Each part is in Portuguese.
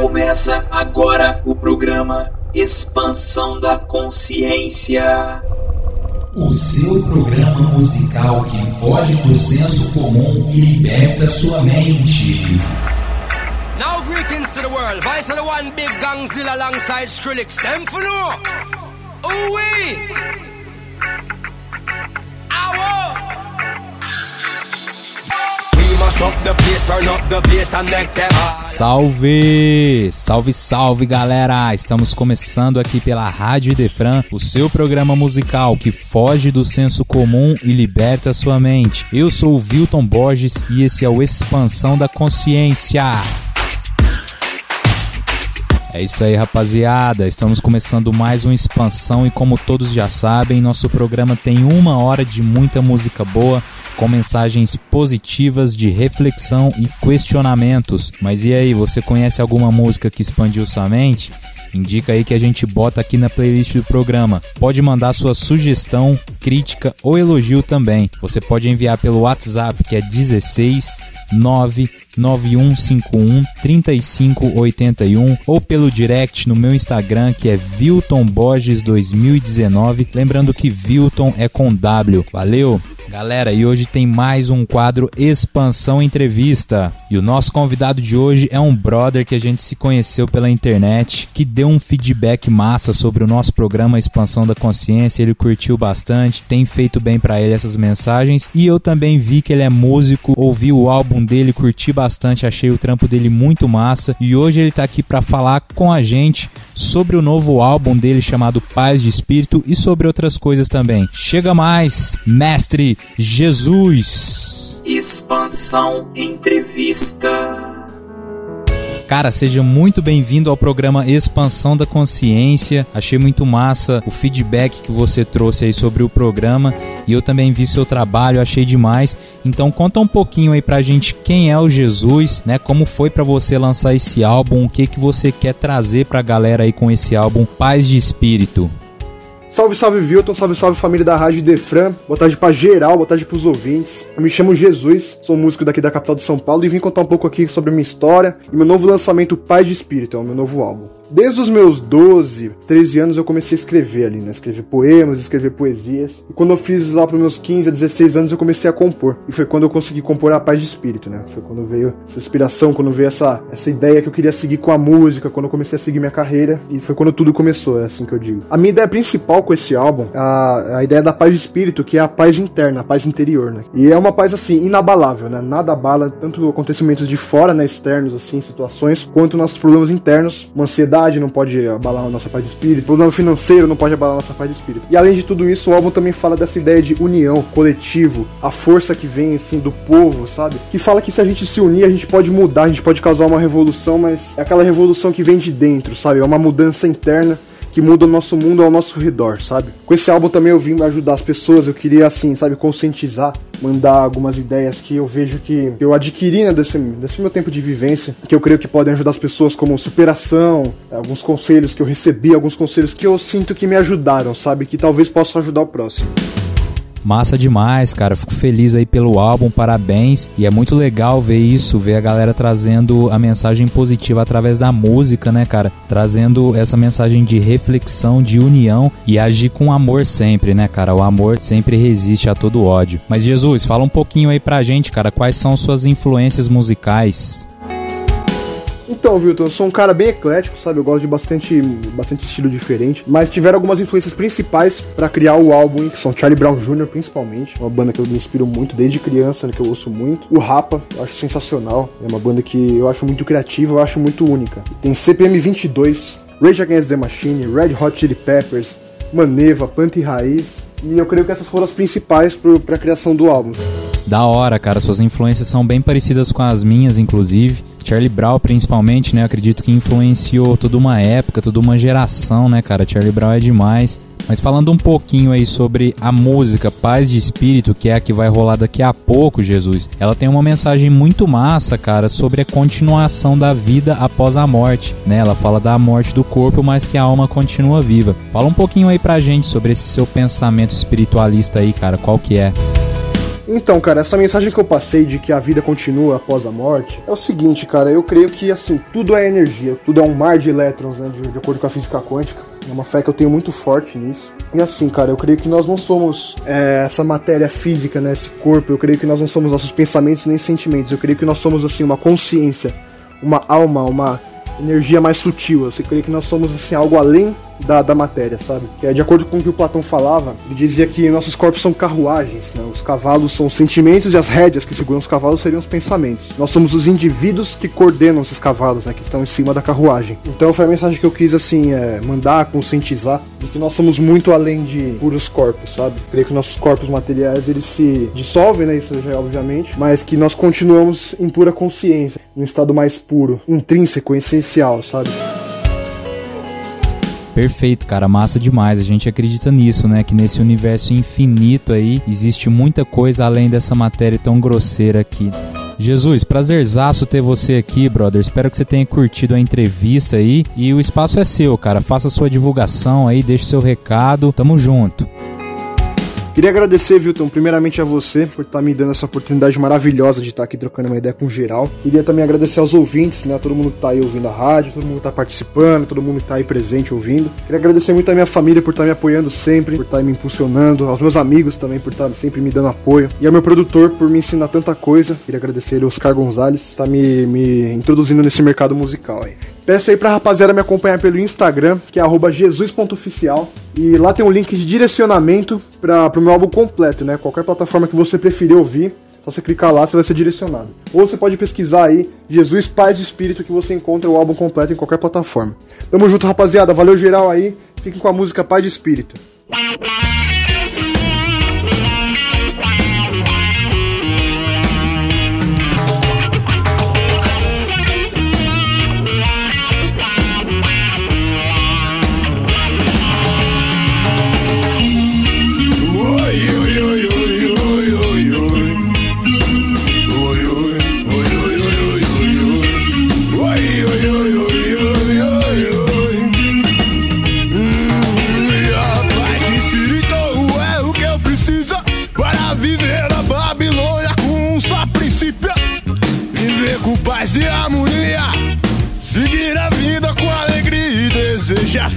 Começa agora o programa Expansão da Consciência. O seu programa musical que foge do senso comum e liberta sua mente. Now greetings to the world. Vice of the one big gangzilla alongside Skrillex. Them for no. Ooh wee. Ow. Salve! Salve, salve galera! Estamos começando aqui pela Rádio Defran, o seu programa musical que foge do senso comum e liberta sua mente. Eu sou o Wilton Borges e esse é o Expansão da Consciência. É isso aí, rapaziada. Estamos começando mais uma expansão e como todos já sabem, nosso programa tem uma hora de muita música boa, com mensagens positivas de reflexão e questionamentos. Mas e aí, você conhece alguma música que expandiu sua mente? Indica aí que a gente bota aqui na playlist do programa. Pode mandar sua sugestão, crítica ou elogio também. Você pode enviar pelo WhatsApp que é 16 99151 3581 ou pelo direct no meu Instagram que é Vilton Borges 2019. Lembrando que Vilton é com W. Valeu! Galera, e hoje tem mais um quadro Expansão Entrevista. E o nosso convidado de hoje é um brother que a gente se conheceu pela internet, que deu um feedback massa sobre o nosso programa Expansão da Consciência. Ele curtiu bastante, tem feito bem para ele essas mensagens. E eu também vi que ele é músico, ouvi o álbum dele, curti bastante, achei o trampo dele muito massa. E hoje ele tá aqui para falar com a gente sobre o novo álbum dele chamado Paz de Espírito e sobre outras coisas também. Chega mais, mestre Jesus. Expansão Entrevista. Cara, seja muito bem-vindo ao programa Expansão da Consciência. Achei muito massa o feedback que você trouxe aí sobre o programa e eu também vi seu trabalho, achei demais. Então conta um pouquinho aí pra gente quem é o Jesus, né? Como foi para você lançar esse álbum, o que que você quer trazer pra galera aí com esse álbum Paz de Espírito. Salve, salve Vilton, salve, salve família da Rádio Defran. Boa tarde pra geral, boa tarde pros ouvintes. Eu me chamo Jesus, sou músico daqui da capital de São Paulo e vim contar um pouco aqui sobre a minha história e meu novo lançamento Paz de Espírito, é o meu novo álbum. Desde os meus 12, 13 anos eu comecei a escrever ali, né? Escrever poemas, escrever poesias. E quando eu fiz lá pros meus 15 a 16 anos eu comecei a compor. E foi quando eu consegui compor a paz de espírito, né? Foi quando veio essa inspiração, quando veio essa, essa ideia que eu queria seguir com a música, quando eu comecei a seguir minha carreira. E foi quando tudo começou, é assim que eu digo. A minha ideia principal com esse álbum, a, a ideia da paz de espírito, que é a paz interna, a paz interior, né? E é uma paz assim, inabalável, né? Nada abala tanto acontecimentos de fora, né? Externos, assim, situações, quanto nossos problemas internos, uma ansiedade não pode abalar a nossa paz de espírito, problema financeiro não pode abalar a nossa paz de espírito. E além de tudo isso, o álbum também fala dessa ideia de união, coletivo, a força que vem assim do povo, sabe? Que fala que se a gente se unir, a gente pode mudar, a gente pode causar uma revolução, mas é aquela revolução que vem de dentro, sabe? É uma mudança interna que muda o nosso mundo ao nosso redor, sabe? Com esse álbum também eu vim ajudar as pessoas, eu queria assim, sabe, conscientizar, mandar algumas ideias que eu vejo que eu adquiri né, desse, desse meu tempo de vivência, que eu creio que podem ajudar as pessoas como superação, alguns conselhos que eu recebi, alguns conselhos que eu sinto que me ajudaram, sabe? Que talvez possam ajudar o próximo. Massa demais, cara. Fico feliz aí pelo álbum, parabéns. E é muito legal ver isso, ver a galera trazendo a mensagem positiva através da música, né, cara? Trazendo essa mensagem de reflexão, de união e agir com amor sempre, né, cara? O amor sempre resiste a todo ódio. Mas Jesus, fala um pouquinho aí pra gente, cara, quais são suas influências musicais? Então, Wilton, eu sou um cara bem eclético, sabe? Eu gosto de bastante, bastante estilo diferente. Mas tiveram algumas influências principais para criar o álbum, que são Charlie Brown Jr., principalmente. Uma banda que eu me inspiro muito desde criança, né, que eu ouço muito. O Rapa, eu acho sensacional. É uma banda que eu acho muito criativa, eu acho muito única. Tem CPM 22, Rage Against the Machine, Red Hot Chili Peppers, Maneva, Panta e Raiz. E eu creio que essas foram as principais para a criação do álbum. Da hora, cara. Suas influências são bem parecidas com as minhas, inclusive. Charlie Brown, principalmente, né? Acredito que influenciou toda uma época, toda uma geração, né, cara? Charlie Brown é demais. Mas falando um pouquinho aí sobre a música Paz de Espírito, que é a que vai rolar daqui a pouco, Jesus, ela tem uma mensagem muito massa, cara, sobre a continuação da vida após a morte, né? Ela fala da morte do corpo, mas que a alma continua viva. Fala um pouquinho aí pra gente sobre esse seu pensamento espiritualista aí, cara, qual que é? Então, cara, essa mensagem que eu passei de que a vida continua após a morte é o seguinte, cara. Eu creio que, assim, tudo é energia, tudo é um mar de elétrons, né? De, de acordo com a física quântica. É uma fé que eu tenho muito forte nisso. E assim, cara, eu creio que nós não somos é, essa matéria física, né? Esse corpo. Eu creio que nós não somos nossos pensamentos nem sentimentos. Eu creio que nós somos, assim, uma consciência, uma alma, uma energia mais sutil. Eu creio que nós somos, assim, algo além da, da matéria, sabe? É, de acordo com o que o Platão falava, ele dizia que nossos corpos são carruagens, né? Os cavalos são os sentimentos e as rédeas que seguram os cavalos seriam os pensamentos. Nós somos os indivíduos que coordenam esses cavalos, né? Que estão em cima da carruagem. Então foi a mensagem que eu quis, assim, é, mandar, conscientizar de que nós somos muito além de puros corpos, sabe? Creio que nossos corpos materiais, eles se dissolvem, né? Isso já é obviamente, mas que nós continuamos em pura consciência, num estado mais puro, intrínseco, essencial, sabe? Perfeito, cara, massa demais. A gente acredita nisso, né? Que nesse universo infinito aí existe muita coisa além dessa matéria tão grosseira aqui. Jesus, prazerzaço ter você aqui, brother. Espero que você tenha curtido a entrevista aí. E o espaço é seu, cara. Faça sua divulgação aí, deixe seu recado. Tamo junto. Queria agradecer, Vilton, primeiramente a você por estar tá me dando essa oportunidade maravilhosa de estar tá aqui trocando uma ideia com geral. Queria também agradecer aos ouvintes, né? Todo mundo que tá aí ouvindo a rádio, todo mundo que tá participando, todo mundo que tá aí presente ouvindo. Queria agradecer muito a minha família por estar tá me apoiando sempre, por estar me impulsionando, aos meus amigos também por estar sempre me dando apoio, e ao meu produtor por me ensinar tanta coisa. Queria agradecer ele, Oscar Gonzalez, tá me, me introduzindo nesse mercado musical aí. Peço aí pra rapaziada me acompanhar pelo Instagram, que é jesus.oficial. E lá tem um link de direcionamento para o meu álbum completo, né? Qualquer plataforma que você preferir ouvir, só você clicar lá, você vai ser direcionado. Ou você pode pesquisar aí Jesus Paz de Espírito, que você encontra o álbum completo em qualquer plataforma. Tamo junto, rapaziada. Valeu geral aí. Fiquem com a música Paz de Espírito.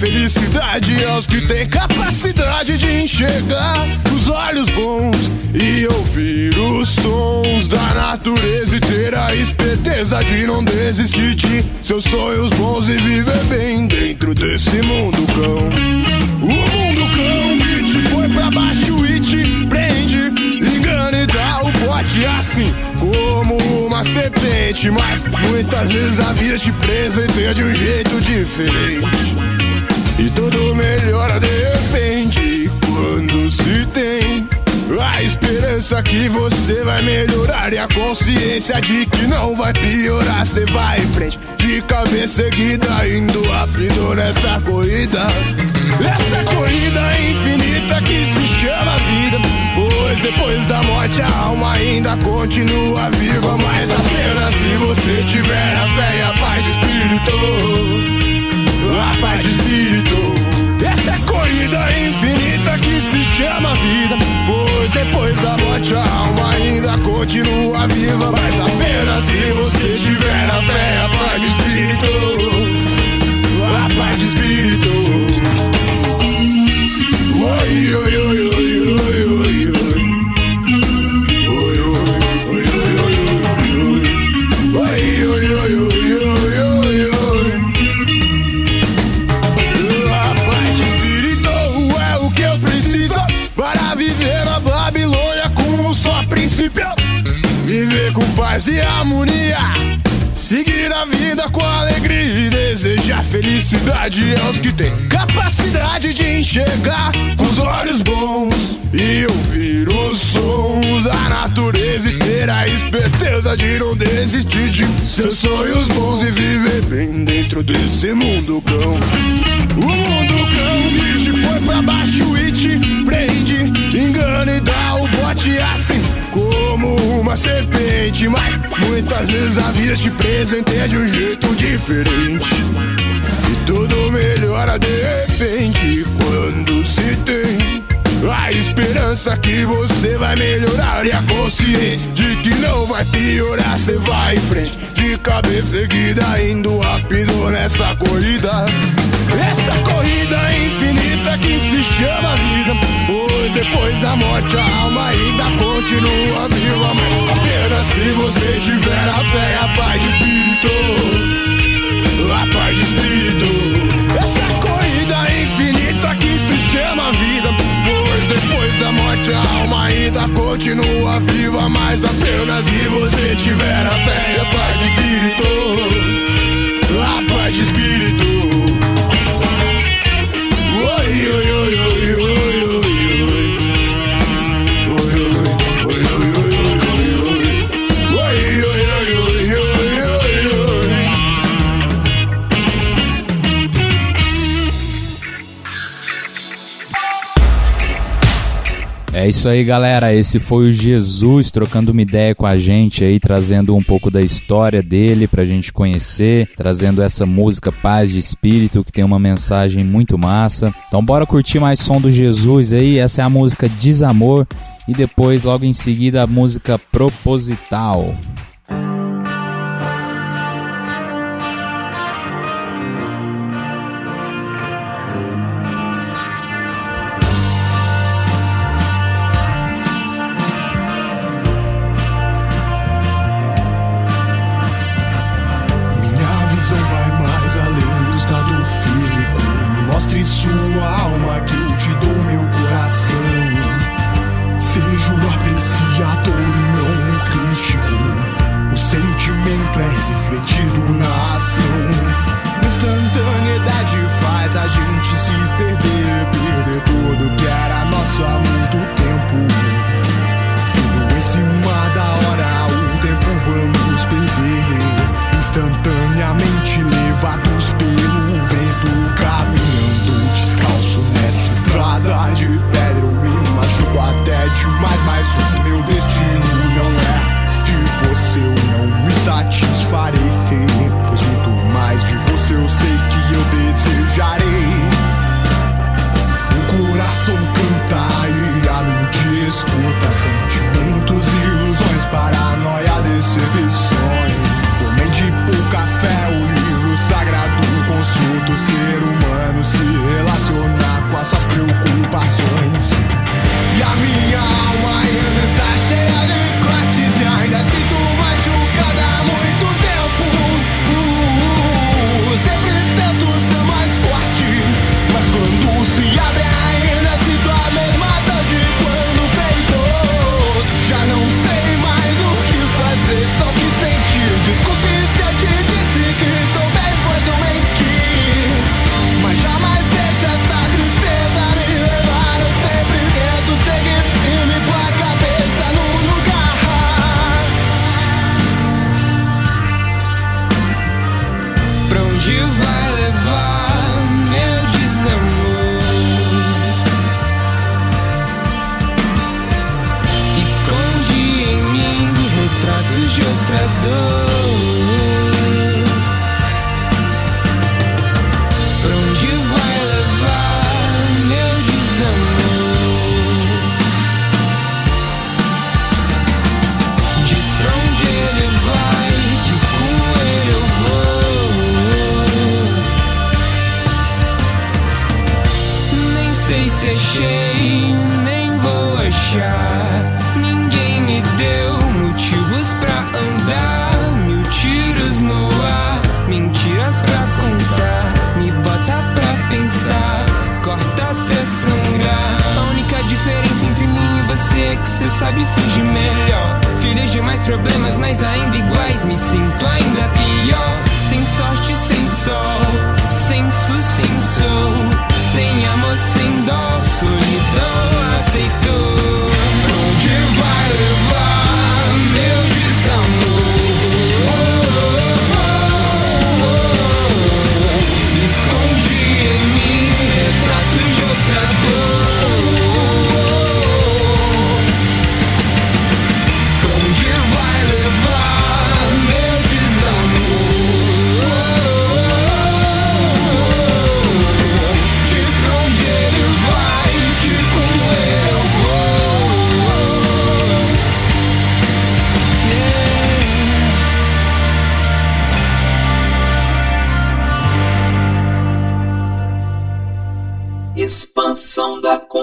Felicidade aos que têm capacidade de enxergar os olhos bons e ouvir os sons da natureza e ter a esperteza de não desistir de seus sonhos bons e viver bem dentro desse mundo cão. O mundo cão assim como uma serpente, mas muitas vezes a vida te presenteia de um jeito diferente. E tudo melhora de repente quando se tem a esperança que você vai melhorar e a consciência de que não vai piorar. Você vai em frente, de cabeça erguida, indo rápido nessa corrida. Essa corrida infinita que se chama vida. Pois depois da morte a alma ainda continua viva. Mas apenas se você tiver a fé e a paz de espírito a paz de espírito. Essa é corrida infinita que se chama vida. Pois depois da morte a alma ainda continua viva. Mas apenas se você tiver a fé, a paz de espírito. A paz de espírito. Oi, oi, oi, paz e harmonia. Seguir a vida com alegria e desejar felicidade aos que têm capacidade de enxergar os olhos bons e ouvir os sons da natureza e ter a esperteza de não desistir de seus sonhos bons e viver bem dentro desse mundo cão. O mundo cão que te põe pra baixo e bote assim como uma serpente. Mas muitas vezes a vida te presenteia de um jeito diferente. E tudo melhora de repente quando se tem a esperança que você vai melhorar e a consciência de que não vai piorar. Você vai em frente, de cabeça erguida, indo rápido nessa corrida. Essa corrida infinita que se chama vida. Pois depois da morte a alma ainda continua viva. Mas apenas se você tiver a fé a paz de espírito. A paz de espírito. Essa corrida infinita que se chama vida. Pois depois da morte a alma ainda continua viva. Mas apenas se você tiver a fé a paz de espírito. A paz de espírito. É isso aí, galera. Esse foi o Jesus trocando uma ideia com a gente aí, trazendo um pouco da história dele pra gente conhecer, trazendo essa música Paz de Espírito, que tem uma mensagem muito massa. Então, bora curtir mais som do Jesus aí. Essa é a música Desamor e depois, logo em seguida, a música Proposital.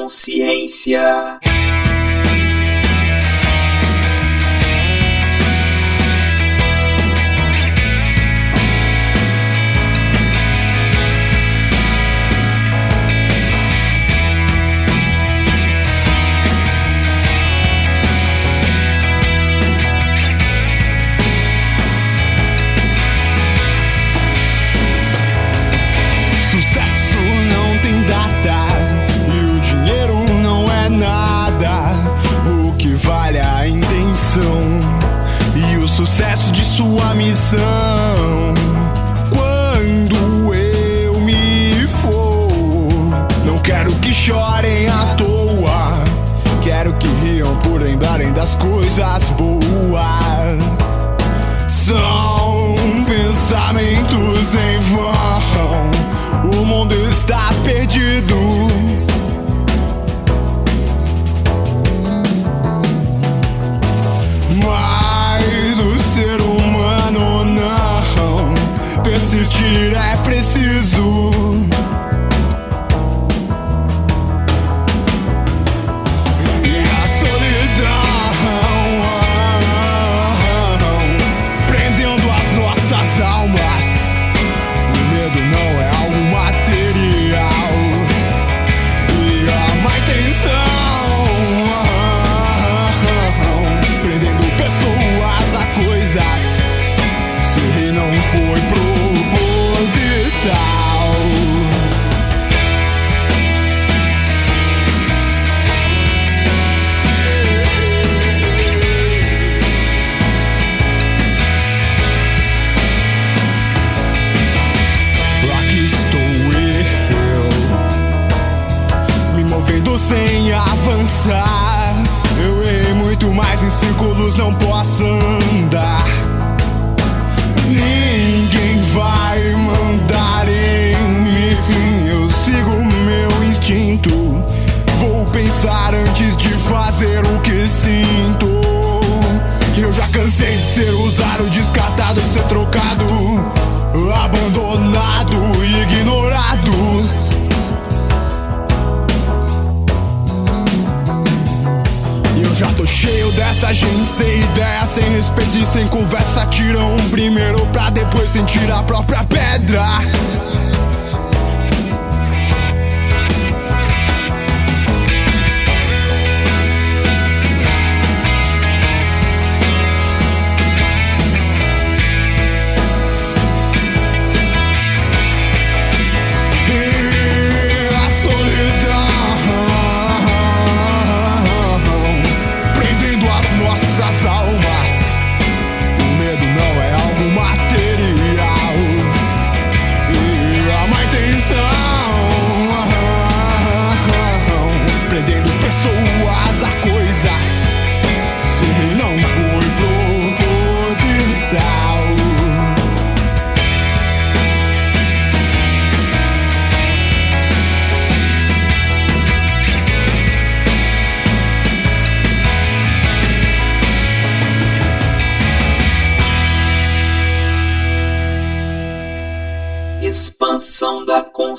Consciência.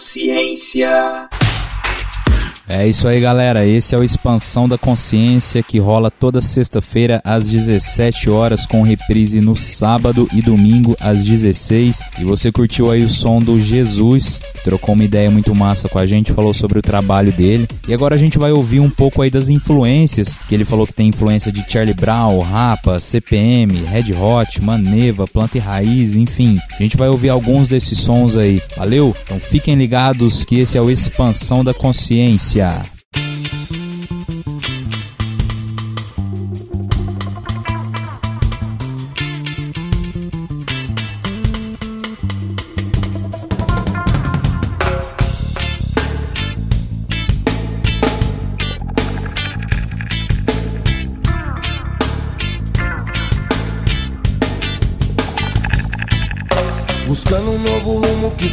Da consciência. É isso aí, galera. Esse é o Expansão da Consciência que rola toda sexta-feira às 17 horas com reprise no sábado e domingo às 16. E você curtiu aí o som do Jesus, trocou uma ideia muito massa com a gente, falou sobre o trabalho dele. E agora a gente vai ouvir um pouco aí das influências, que ele falou que tem influência de Charlie Brown, Rapa, CPM, Red Hot, Maneva, Planta e Raiz, enfim. A gente vai ouvir alguns desses sons aí. Valeu? Então fiquem ligados que esse é o Expansão da Consciência. Indonesia.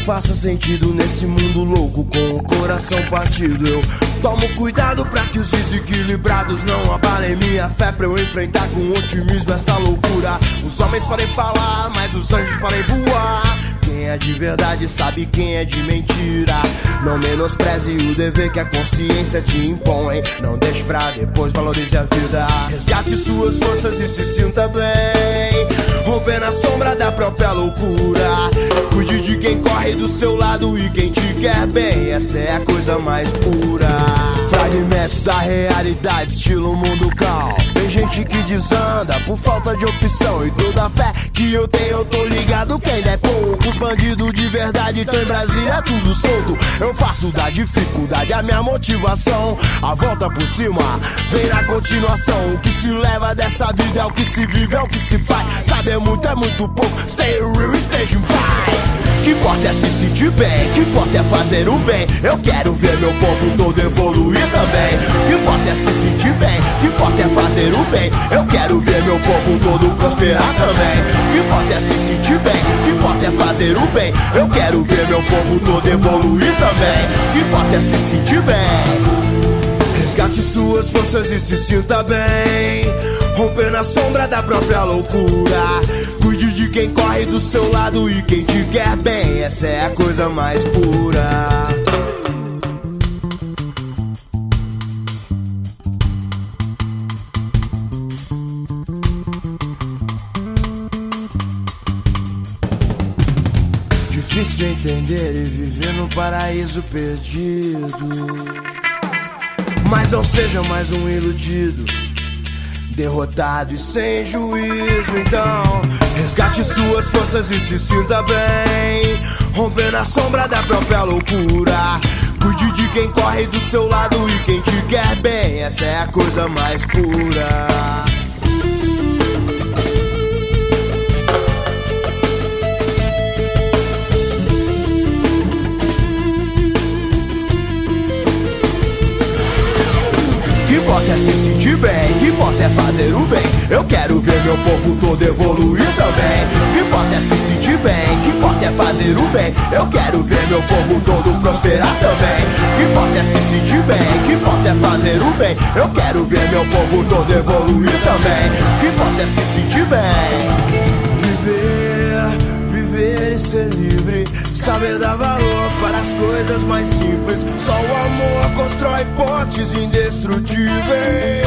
Faça sentido nesse mundo louco com o coração partido. Eu tomo cuidado pra que os desequilibrados não abalem minha fé pra eu enfrentar com otimismo essa loucura. Os homens podem falar, mas os anjos podem voar. Quem é de verdade sabe quem é de mentira. Não menospreze o dever que a consciência te impõe. Não deixe pra depois, valorize a vida. Resgate suas forças e se sinta bem. Romper na sombra da própria loucura. Cuide de quem corre do seu lado e quem te quer bem. Essa é a coisa mais pura. Fragmentos da realidade, estilo mundo cal. Tem gente que desanda por falta de opção. E toda fé que eu tenho, eu tô ligado que ainda é pouco. Os bandidos de verdade estão em Brasília, tudo solto. Eu faço da dificuldade a minha motivação. A volta por cima vem na continuação. O que se leva dessa vida é o que se vive, é o que se faz. Saber muito é muito pouco. Stay real, esteja em paz. Que importa é se sentir bem, que importa é fazer o bem. Eu quero ver meu povo todo evoluir também. Que importa é se sentir bem, que importa é fazer o bem. Eu quero ver meu povo todo prosperar também. Que importa é se sentir bem, que importa é fazer o bem. Eu quero ver meu povo todo evoluir também. Que importa é se sentir bem. Resgate suas forças e se sinta bem. Romper na sombra da própria loucura. Quem corre do seu lado e quem te quer bem. Essa é a coisa mais pura. Difícil entender e viver no paraíso perdido. Mas não seja mais um iludido derrotado e sem juízo. Então, resgate suas forças e se sinta bem. Romper na sombra da própria loucura. Cuide de quem corre do seu lado e quem te quer bem. Essa é a coisa mais pura. É fazer o bem. Eu quero ver meu povo todo evoluir também. Que importa é se sentir bem, que importa é fazer o bem. Eu quero ver meu povo todo prosperar também. Que importa é se sentir bem, que importa é fazer o bem. Eu quero ver meu povo todo evoluir também. Que importa é se sentir bem. Viver, viver e ser livre. Saber dar valor para as coisas mais simples. Só o amor constrói pontes indestrutíveis.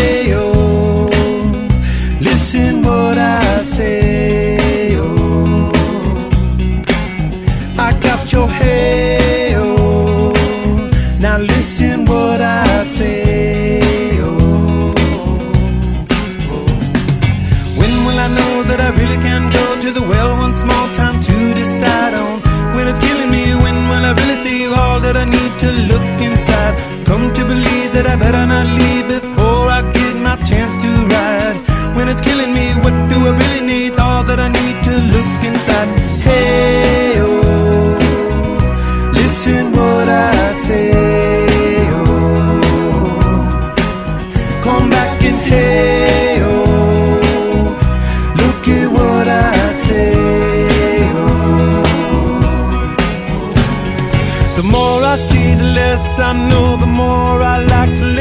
I know, the more I like to let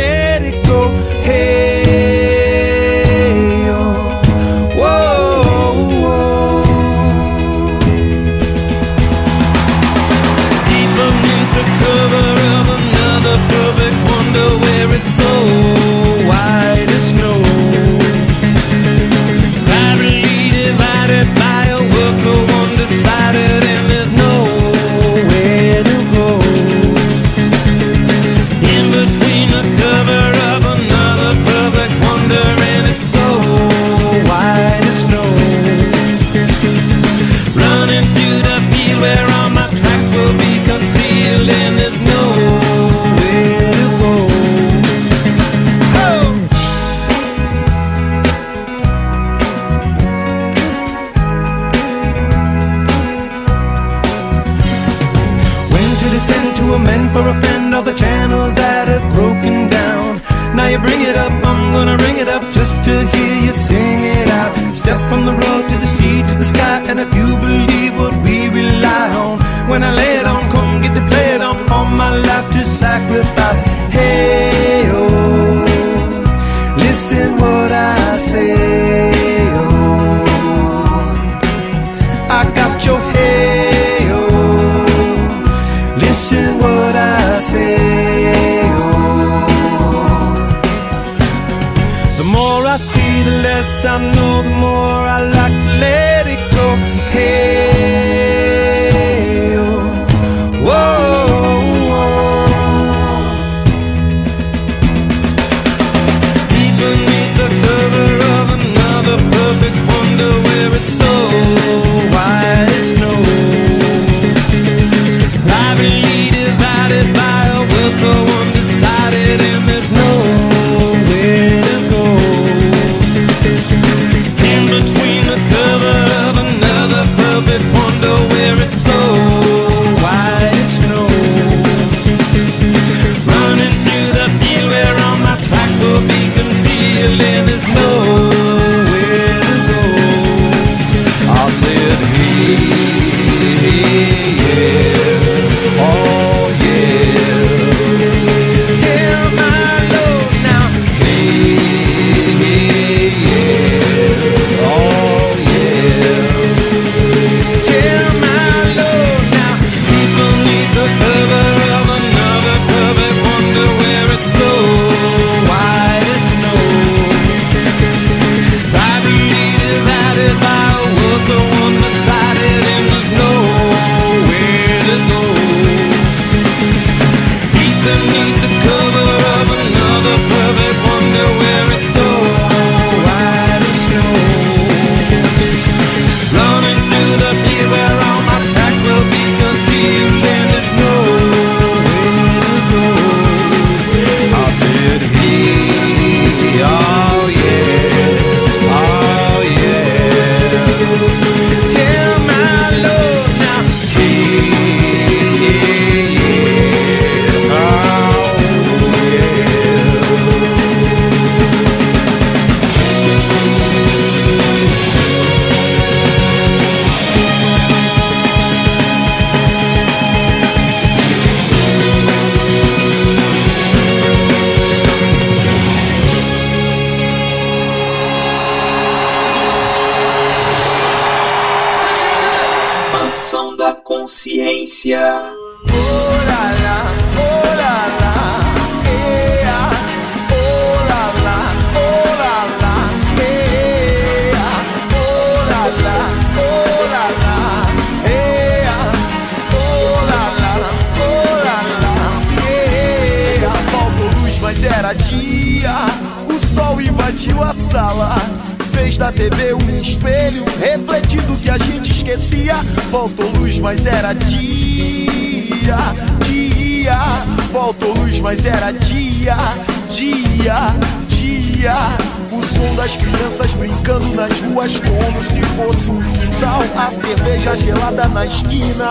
na esquina,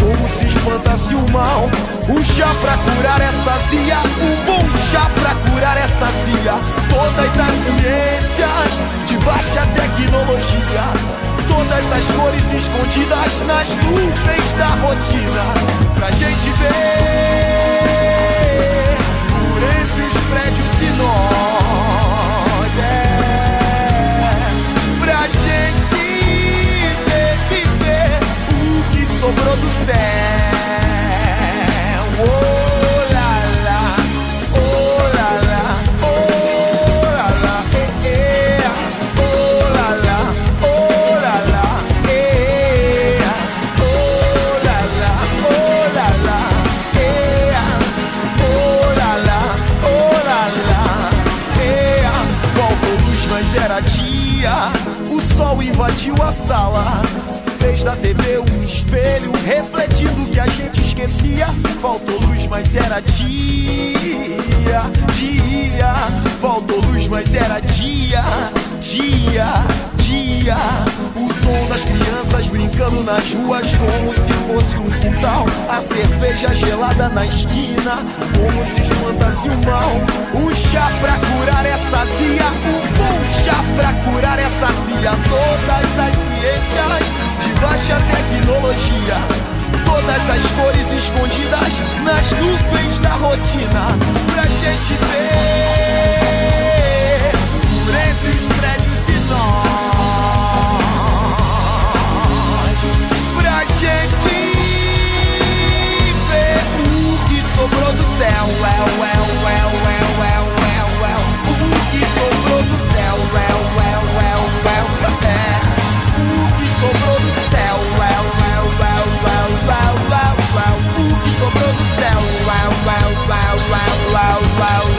como se espantasse o mal. Um chá pra curar essa zia, um bom chá pra curar essa zia. Todas as ciências de baixa tecnologia. Todas as cores escondidas nas nuvens da rotina. Pra gente ver por entre os prédios e nós. Do céu. Oh lá lá, oh lá lá, oh lá lá, eh, eh. Oh lá lá, oh lá lá, eh. Oh lá lá, oh lá lá, eh. Oh lá lá, oh lá lá, eh. Faltou mas era dia. O sol invadiu a sala. Da TV um espelho, refletindo o que a gente esquecia. Faltou luz, mas era dia, dia. Faltou luz, mas era dia, dia, dia. O som das crianças brincando nas ruas como se fosse um quintal. A cerveja gelada na esquina, como se espantasse o mal. Um chá pra curar essa zia, um bom chá pra curar essa zia. Todas as ciências baixa é tecnologia. Todas as cores escondidas nas nuvens da rotina. Pra gente ter. wow, wow, wow, wow.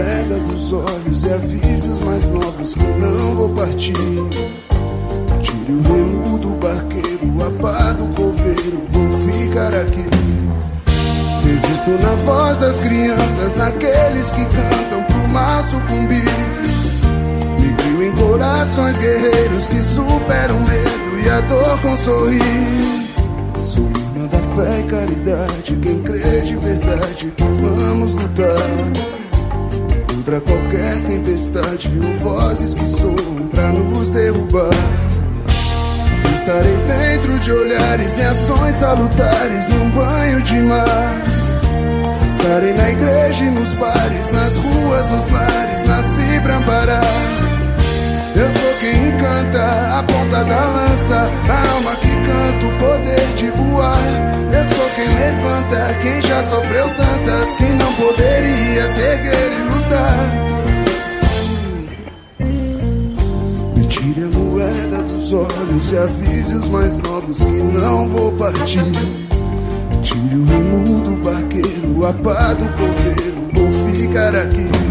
Moeda dos olhos e avise os mais novos que não vou partir. Tire o remo do barqueiro, a pá do coveiro, vou ficar aqui. Existo na voz das crianças, naqueles que cantam pro mal sucumbir. Me crio em corações guerreiros que superam o medo e a dor com sorrir. Sou irmã da fé e caridade, quem crê de verdade que vamos lutar contra qualquer tempestade ou vozes que soam pra nos derrubar. Estarei dentro de olhares e ações salutares e um banho de mar. Estarei na igreja e nos bares, nas ruas, nos lares, nasci pra amparar. Eu sou quem encanta a ponta da lança, a alma que canta o poder de voar. Eu sou quem levanta, quem já sofreu tantas, quem não poderia se erguer e lutar. Me tire a moeda dos olhos e avise os mais novos que não vou partir. Tire o remo do barqueiro, a pá do coveiro, vou ficar aqui.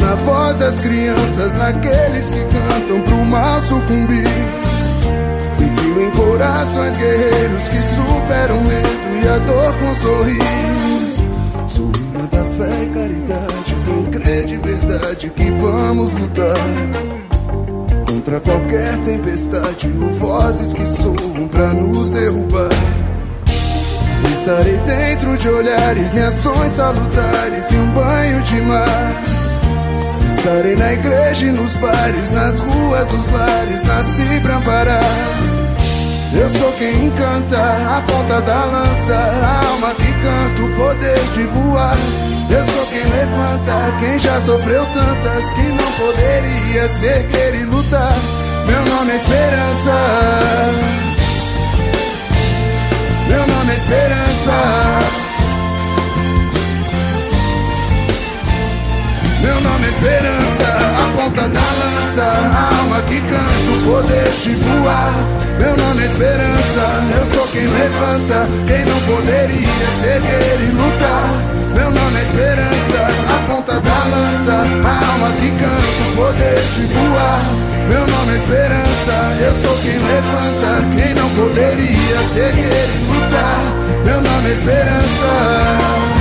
Na voz das crianças, naqueles que cantam pro mal sucumbir. Crio em corações guerreiros que superam medo e a dor com sorrir. Sou irmã da fé e caridade, quem crê de verdade que vamos lutar. Contra qualquer tempestade ou vozes que soam pra nos derrubar. Estarei dentro de olhares e ações salutares e um banho de mar. Estarei na igreja e nos bares, nas ruas, nos lares, nasci pra amparar. Eu sou quem encanta a ponta da lança, a alma que canta o poder de voar. Eu sou quem levanta, quem já sofreu tantas que não poderia ser querer lutar. Meu nome é Esperança. Meu nome é Esperança. Meu nome é Esperança, a ponta da lança, a alma que canta o poder de voar. Meu nome é Esperança, eu sou quem levanta, quem não poderia ser e lutar. Meu nome é Esperança, a ponta da lança, a alma que canta o poder de voar. Meu nome é Esperança, eu sou quem levanta, quem não poderia ser e lutar. Meu nome é Esperança.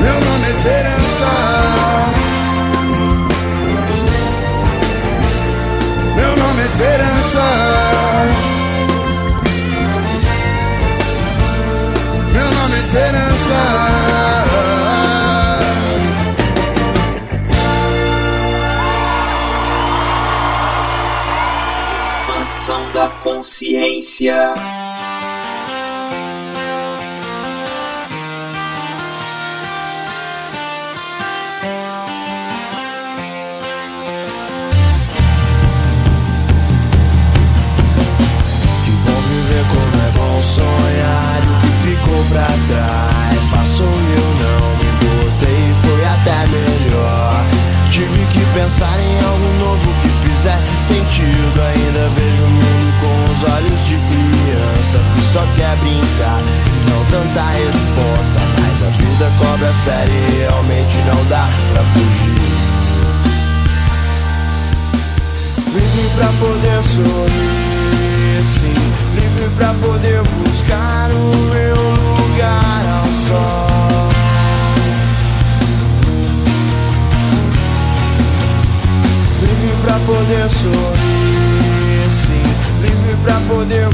Meu nome é Esperança. Meu nome é Esperança. Meu nome é Esperança. Expansão da consciência. Pra trás. Passou e eu não me importei Foi até melhor. Tive que pensar em algo novo que fizesse sentido. Ainda vejo o mundo com os olhos de criança Que só quer brincar não tanta resposta. Mas a vida cobra série e realmente não dá pra fugir. Vive pra poder sorrir, sim. Livre pra poder buscar o meu lugar ao sol. Livre pra poder sorrir, sim. Livre pra poder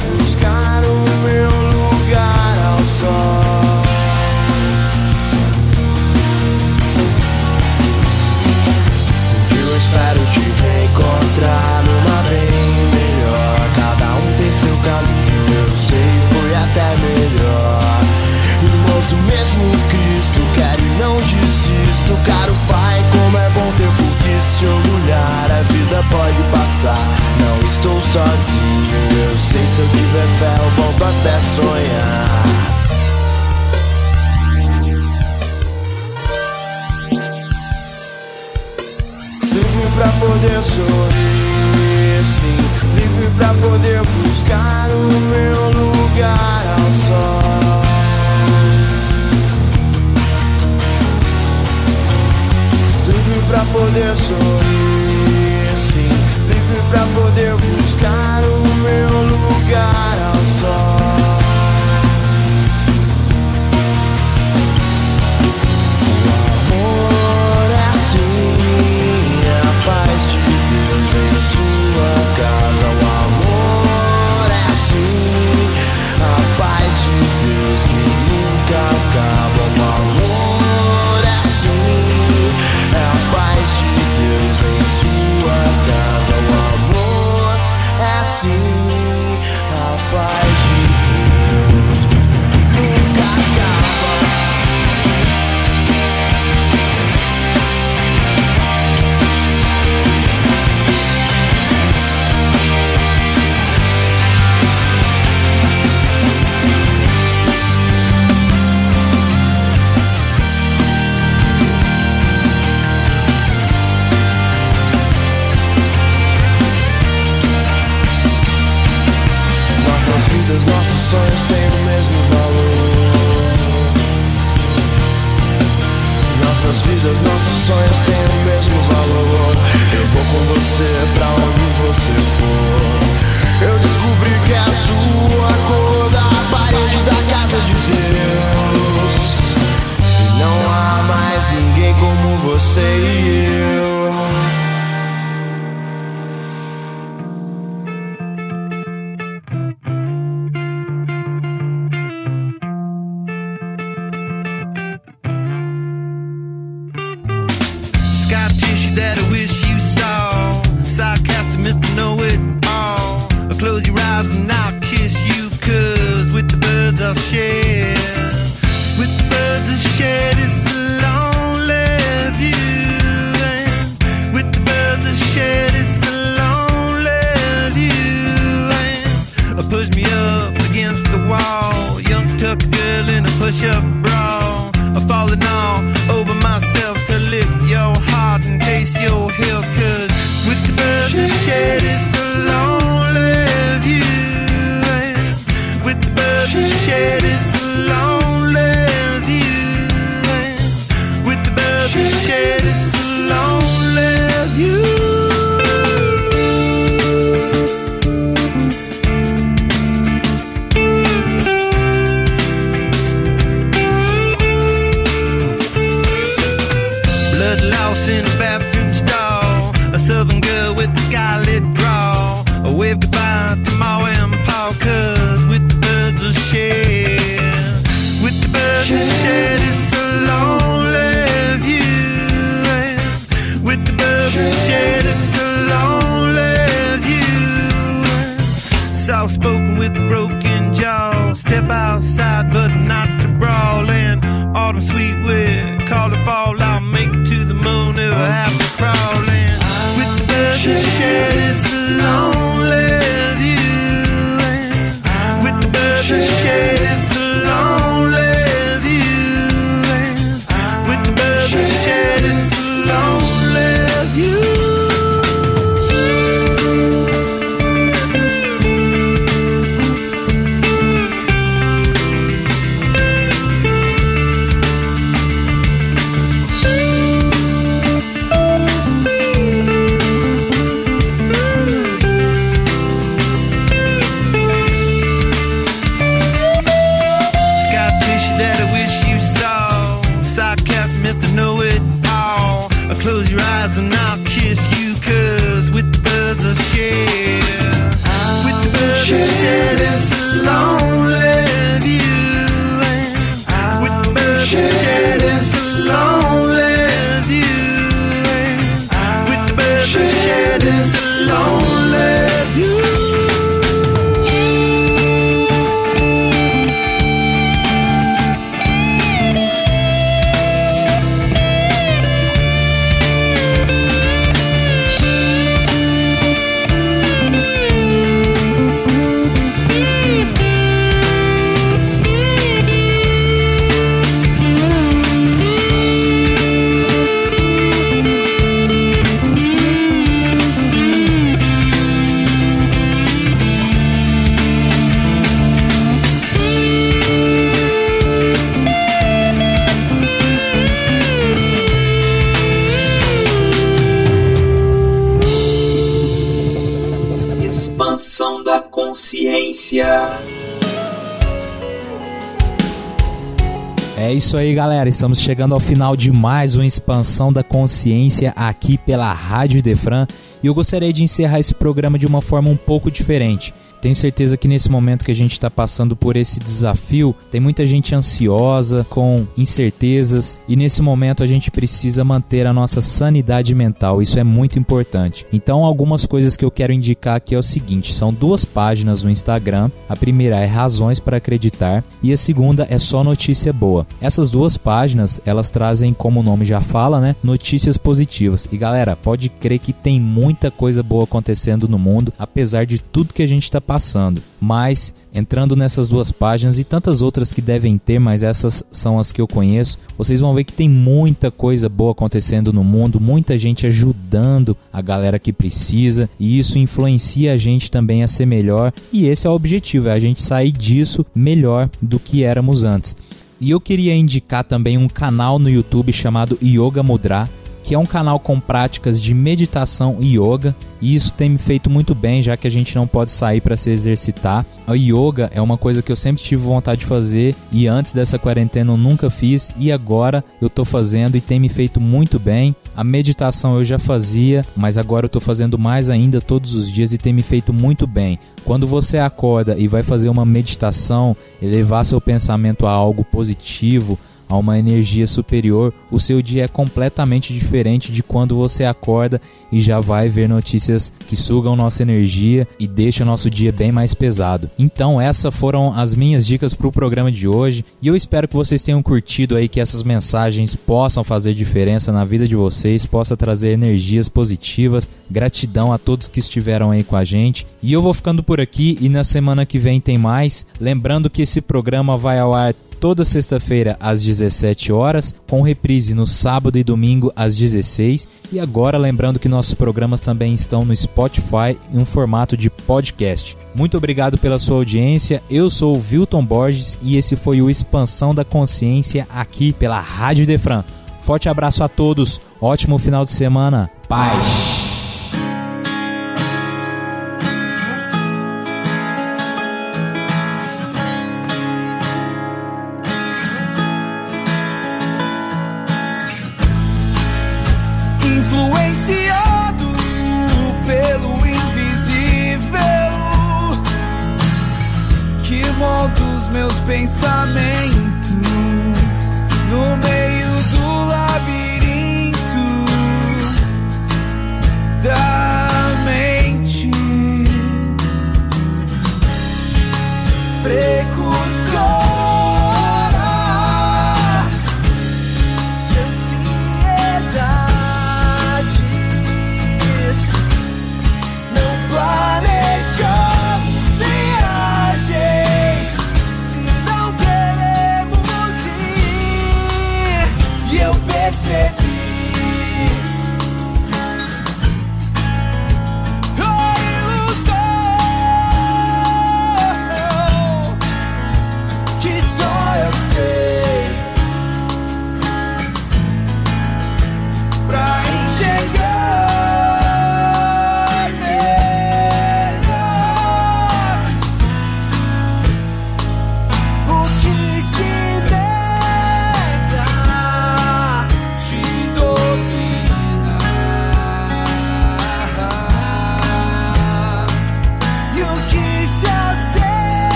sozinho. Eu sei, se eu tiver fé, eu volto até sonhar. Livre pra poder sorrir, sim. Livre pra poder buscar o meu lugar ao sol. Livre pra poder sorrir, sim. Livre pra poder buscar meu isso aí, galera. Estamos chegando ao final de mais uma expansão da consciência aqui pela Rádio Defran. E eu gostaria de encerrar esse programa de uma forma um pouco diferente. Tenho certeza que nesse momento que a gente está passando por esse desafio, tem muita gente ansiosa, com incertezas, e nesse momento a gente precisa manter a nossa sanidade mental. Isso é muito importante. Então, algumas coisas que eu quero indicar aqui é o seguinte: são duas páginas no Instagram. A primeira é Razões para Acreditar e a segunda é Só Notícia Boa. Essas duas páginas elas trazem, como o nome já fala, né, notícias positivas. E galera, pode crer que tem muita coisa boa acontecendo no mundo, apesar de tudo que a gente está passando. Mas entrando nessas duas páginas e tantas outras que devem ter, mas essas são as que eu conheço, vocês vão ver que tem muita coisa boa acontecendo no mundo, muita gente ajudando a galera que precisa, e isso influencia a gente também a ser melhor, e esse é o objetivo, é a gente sair disso melhor do que éramos antes. E eu queria indicar também um canal no YouTube chamado Yoga Mudra, que é um canal com práticas de meditação e yoga, e isso tem me feito muito bem, já que a gente não pode sair para se exercitar. A yoga é uma coisa que eu sempre tive vontade de fazer e antes dessa quarentena eu nunca fiz e agora eu tô fazendo e tem me feito muito bem. A meditação eu já fazia, mas agora eu tô fazendo mais ainda todos os dias e tem me feito muito bem. Quando você acorda e vai fazer uma meditação, elevar seu pensamento a algo positivo, a uma energia superior, o seu dia é completamente diferente de quando você acorda e já vai ver notícias que sugam nossa energia e deixam nosso dia bem mais pesado. Então, essas foram as minhas dicas para o programa de hoje e eu espero que vocês tenham curtido aí que essas mensagens possam fazer diferença na vida de vocês, possa trazer energias positivas. Gratidão a todos que estiveram aí com a gente. E eu vou ficando por aqui e na semana que vem tem mais. Lembrando que esse programa vai ao ar toda sexta-feira às 17 horas, com reprise no sábado e domingo às 16. E agora lembrando que nossos programas também estão no Spotify em um formato de podcast. Muito obrigado pela sua audiência. Eu sou o Wilton Borges e esse foi o Expansão da Consciência aqui pela Rádio Defran. Forte abraço a todos. Ótimo final de semana. Paz.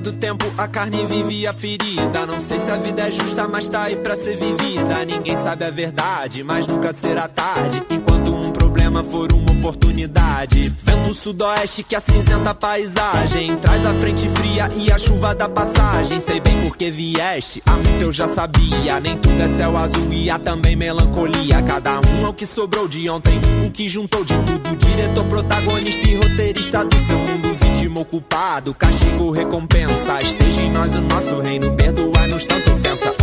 Do tempo a carne vivia ferida. Não sei se a vida é justa, mas tá aí pra ser vivida. Ninguém sabe a verdade, mas nunca será tarde. Enquanto um problema for uma oportunidade. Vento sudoeste que acinzenta a paisagem. Traz a frente fria e a chuva da passagem. Sei bem porque vieste, há muito eu já sabia. Nem tudo é céu azul e há também melancolia. Cada um é o que sobrou de ontem, o que juntou de tudo. Diretor, protagonista e roteirista do seu mundo. Vítima ocupado, castigo, recompensa. Esteja em nós o nosso reino, perdoai-nos tanta ofensa.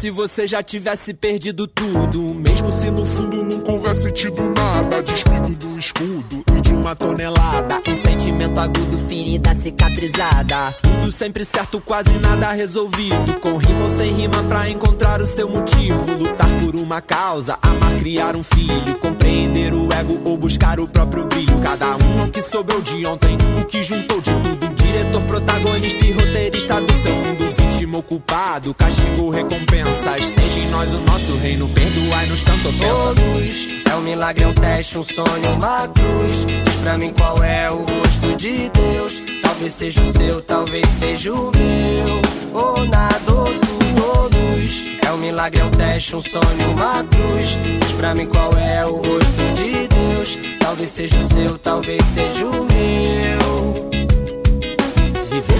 se você já tivesse perdido tudo. Mesmo se no fundo nunca houvesse tido nada. Despido do escudo uma tonelada. Um sentimento agudo, ferida cicatrizada. Tudo sempre certo, quase nada resolvido. Com rima ou sem rima pra encontrar o seu motivo. Lutar por uma causa, amar, criar um filho. Compreender o ego ou buscar o próprio brilho. Cada um o que sobrou de ontem, o que juntou de tudo. Diretor, protagonista e roteirista do seu mundo ocupado, castigo, recompensa. Esteja em nós o nosso reino, perdoai-nos tanto ofensa. É um milagre, é um teste, um sonho, uma cruz. Diz pra mim qual é o rosto de Deus. Talvez seja o seu, talvez seja o meu. Ou nada, ou todos. É um milagre, é um teste, um sonho, uma cruz. Diz pra mim qual é o rosto de Deus. Talvez seja o seu, talvez seja o meu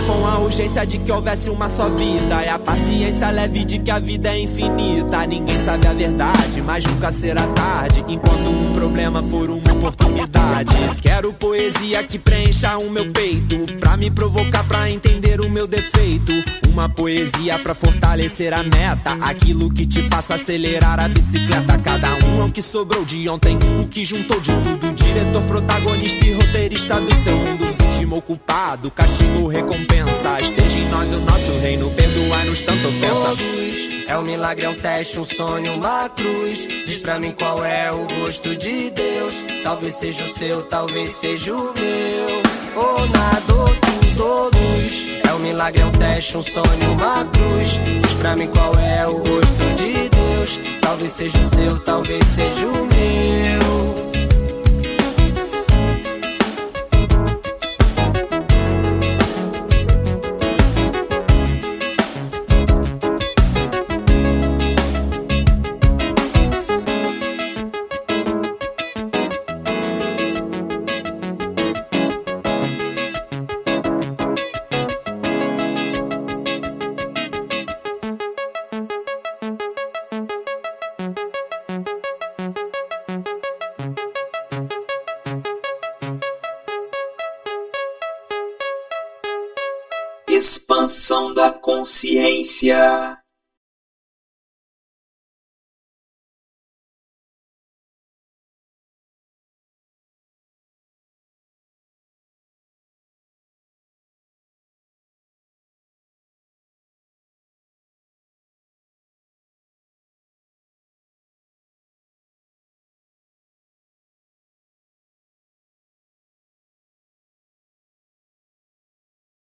com a urgência de que houvesse uma só vida. É a paciência leve de que a vida é infinita. Ninguém sabe a verdade, mas nunca será tarde. Enquanto um problema for uma oportunidade. Quero poesia que preencha o meu peito. Pra me provocar, pra entender o meu defeito. Uma poesia pra fortalecer a meta. Aquilo que te faça acelerar a bicicleta. Cada um é o que sobrou de ontem, o que juntou de tudo. Diretor, protagonista e roteirista do seu mundo. Vítima ocupado, castigo, recompensa. Esteja em nós o nosso reino, perdoai-nos tanta ofensa. Todos, é um milagre, é um teste, um sonho, uma cruz. Diz pra mim qual é o rosto de Deus. Talvez seja o seu, talvez seja o meu. Ou ou tudo, todos. É um milagre, é um teste, um sonho, uma cruz. Diz pra mim qual é o rosto de Deus. Talvez seja o seu, talvez seja o meu. Consciência.